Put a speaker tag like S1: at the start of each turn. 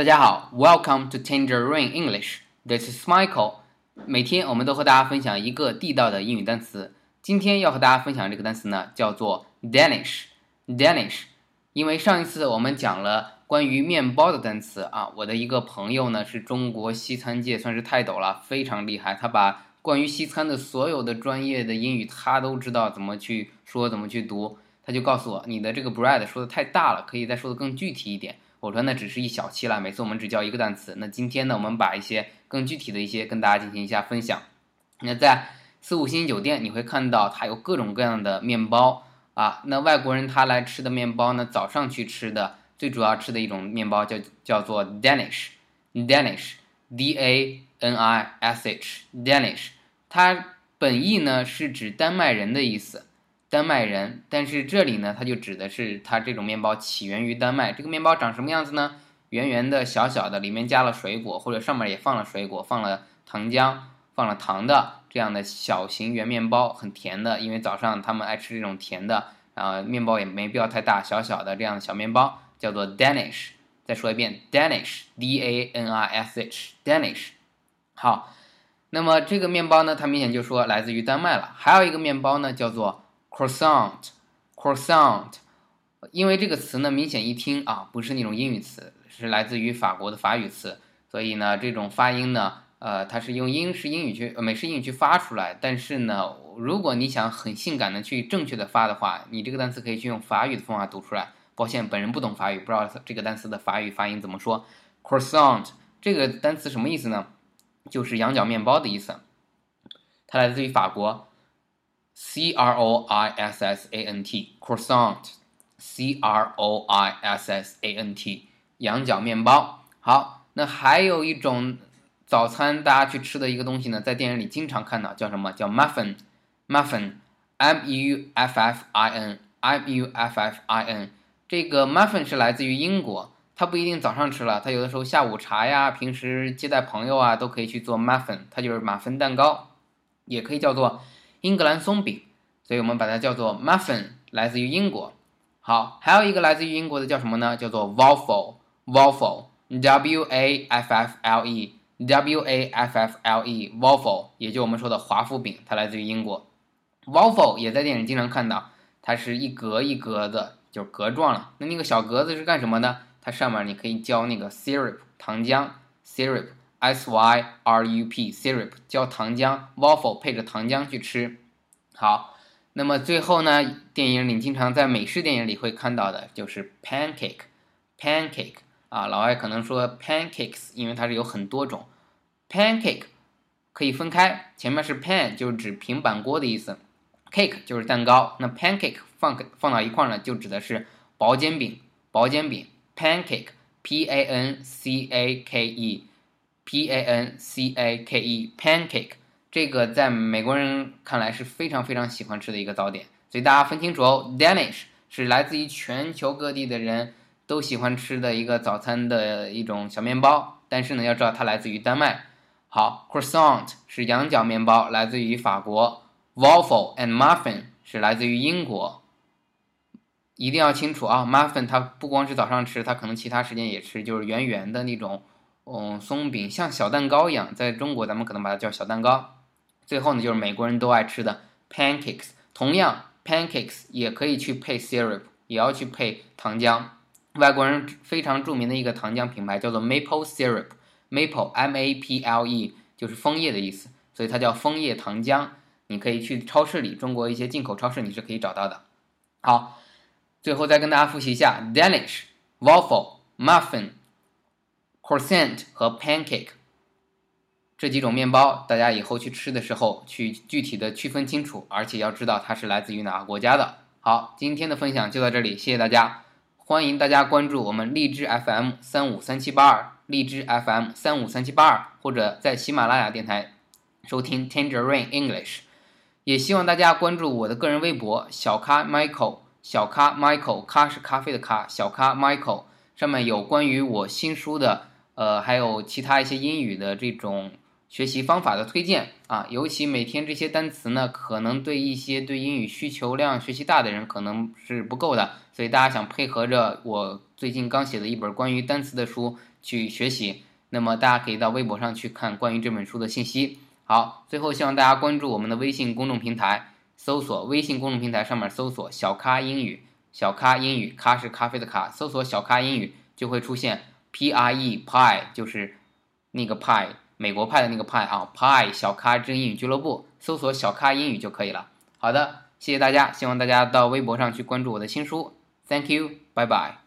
S1: 大家好，Welcome to Tangerine English. This is Michael. 每天我们都和大家分享一个地道的英语单词。今天要和大家分享这个单词呢，叫做 Danish. Danish. 因为上一次我们讲了关于面包的单词啊，我的一个朋友呢是中国西餐界算是泰斗了，非常厉害。他把关于西餐的所有的专业的英语他都知道怎么去说，怎么去读。他就告诉我，你的这个 bread 说的太大了，可以再说的更具体一点。我说那只是一小期了，每次我们只教一个单词。那今天呢，我们把一些更具体的一些跟大家进行一下分享。那在四五星酒店，你会看到它有各种各样的面包啊。那外国人他来吃的面包呢，早上去吃的最主要吃的一种面包叫叫做 Danish，Danish，D A N I S H，Danish，它本意呢是指丹麦人的意思。丹麦人，但是这里呢，它就指的是它这种面包起源于丹麦。这个面包长什么样子呢？圆圆的、小小的，里面加了水果，或者上面也放了水果，放了糖浆、放了糖的这样的小型圆面包，很甜的。因为早上他们爱吃这种甜的，然后面包也没必要太大，小小的这样的小面包叫做 Danish。再说一遍，Danish，D A N I S H，Danish。好，那么这个面包呢，它明显就说来自于丹麦了。还有一个面包呢，叫做。croissant，croissant，因为这个词呢，明显一听啊，不是那种英语词，是来自于法国的法语词，所以呢，这种发音呢，呃，它是用英式英语去美式英语去发出来。但是呢，如果你想很性感的去正确的发的话，你这个单词可以去用法语的方法读出来。抱歉，本人不懂法语，不知道这个单词的法语发音怎么说。croissant 这个单词什么意思呢？就是羊角面包的意思，它来自于法国。C R O I S S A N T croissant，C R O I S S A N T 羊角面包。好，那还有一种早餐大家去吃的一个东西呢，在电影里经常看到，叫什么叫 muffin？muffin，M U F F I N，M U F F I N。这个 muffin 是来自于英国，它不一定早上吃了，它有的时候下午茶呀，平时接待朋友啊，都可以去做 muffin，它就是马芬蛋糕，也可以叫做。英格兰松饼，所以我们把它叫做 muffin，来自于英国。好，还有一个来自于英国的叫什么呢？叫做 waffle，waffle，w a f f l e，w a f f l e，waffle，也就我们说的华夫饼，它来自于英国。waffle 也在电影经常看到，它是一格一格的，就是格状了。那那个小格子是干什么呢？它上面你可以浇那个 syrup，糖浆，syrup。S Y R U P syrup 浇糖浆，waffle 配着糖浆去吃。好，那么最后呢，电影里经常在美式电影里会看到的就是 pancake，pancake 啊，老外可能说 pancakes，因为它是有很多种 pancake 可以分开，前面是 pan 就是指平板锅的意思，cake 就是蛋糕，那 pancake 放放到一块儿呢，就指的是薄煎饼，薄煎饼 pancake，P A N C A K E。P A N C A K E pancake，这个在美国人看来是非常非常喜欢吃的一个早点，所以大家分清楚哦。Danish 是来自于全球各地的人都喜欢吃的一个早餐的一种小面包，但是呢，要知道它来自于丹麦。好，croissant 是羊角面包，来自于法国；waffle and muffin 是来自于英国。一定要清楚啊，muffin 它不光是早上吃，它可能其他时间也吃，就是圆圆的那种。嗯，松饼像小蛋糕一样，在中国咱们可能把它叫小蛋糕。最后呢，就是美国人都爱吃的 pancakes，同样 pancakes 也可以去配 syrup，也要去配糖浆。外国人非常著名的一个糖浆品牌叫做 maple syrup，maple M A P L E 就是枫叶的意思，所以它叫枫叶糖浆。你可以去超市里，中国一些进口超市你是可以找到的。好，最后再跟大家复习一下 Danish waffle muffin。Croissant 和 pancake 这几种面包，大家以后去吃的时候，去具体的区分清楚，而且要知道它是来自于哪个国家的。好，今天的分享就到这里，谢谢大家，欢迎大家关注我们荔枝 FM 三五三七八二，荔枝 FM 三五三七八二，或者在喜马拉雅电台收听 Tangerine English，也希望大家关注我的个人微博小咖 Michael，小咖 Michael，咖是咖啡的咖，小咖 Michael，上面有关于我新书的。呃，还有其他一些英语的这种学习方法的推荐啊，尤其每天这些单词呢，可能对一些对英语需求量学习大的人可能是不够的，所以大家想配合着我最近刚写的一本关于单词的书去学习，那么大家可以到微博上去看关于这本书的信息。好，最后希望大家关注我们的微信公众平台，搜索微信公众平台上面搜索“小咖英语”，小咖英语，咖是咖啡的咖，搜索“小咖英语”就会出现 P R E Pie，就是那个派。美国派的那个派啊，派小咖之英语俱乐部，搜索“小咖英语”就可以了。好的，谢谢大家，希望大家到微博上去关注我的新书。Thank you，拜拜。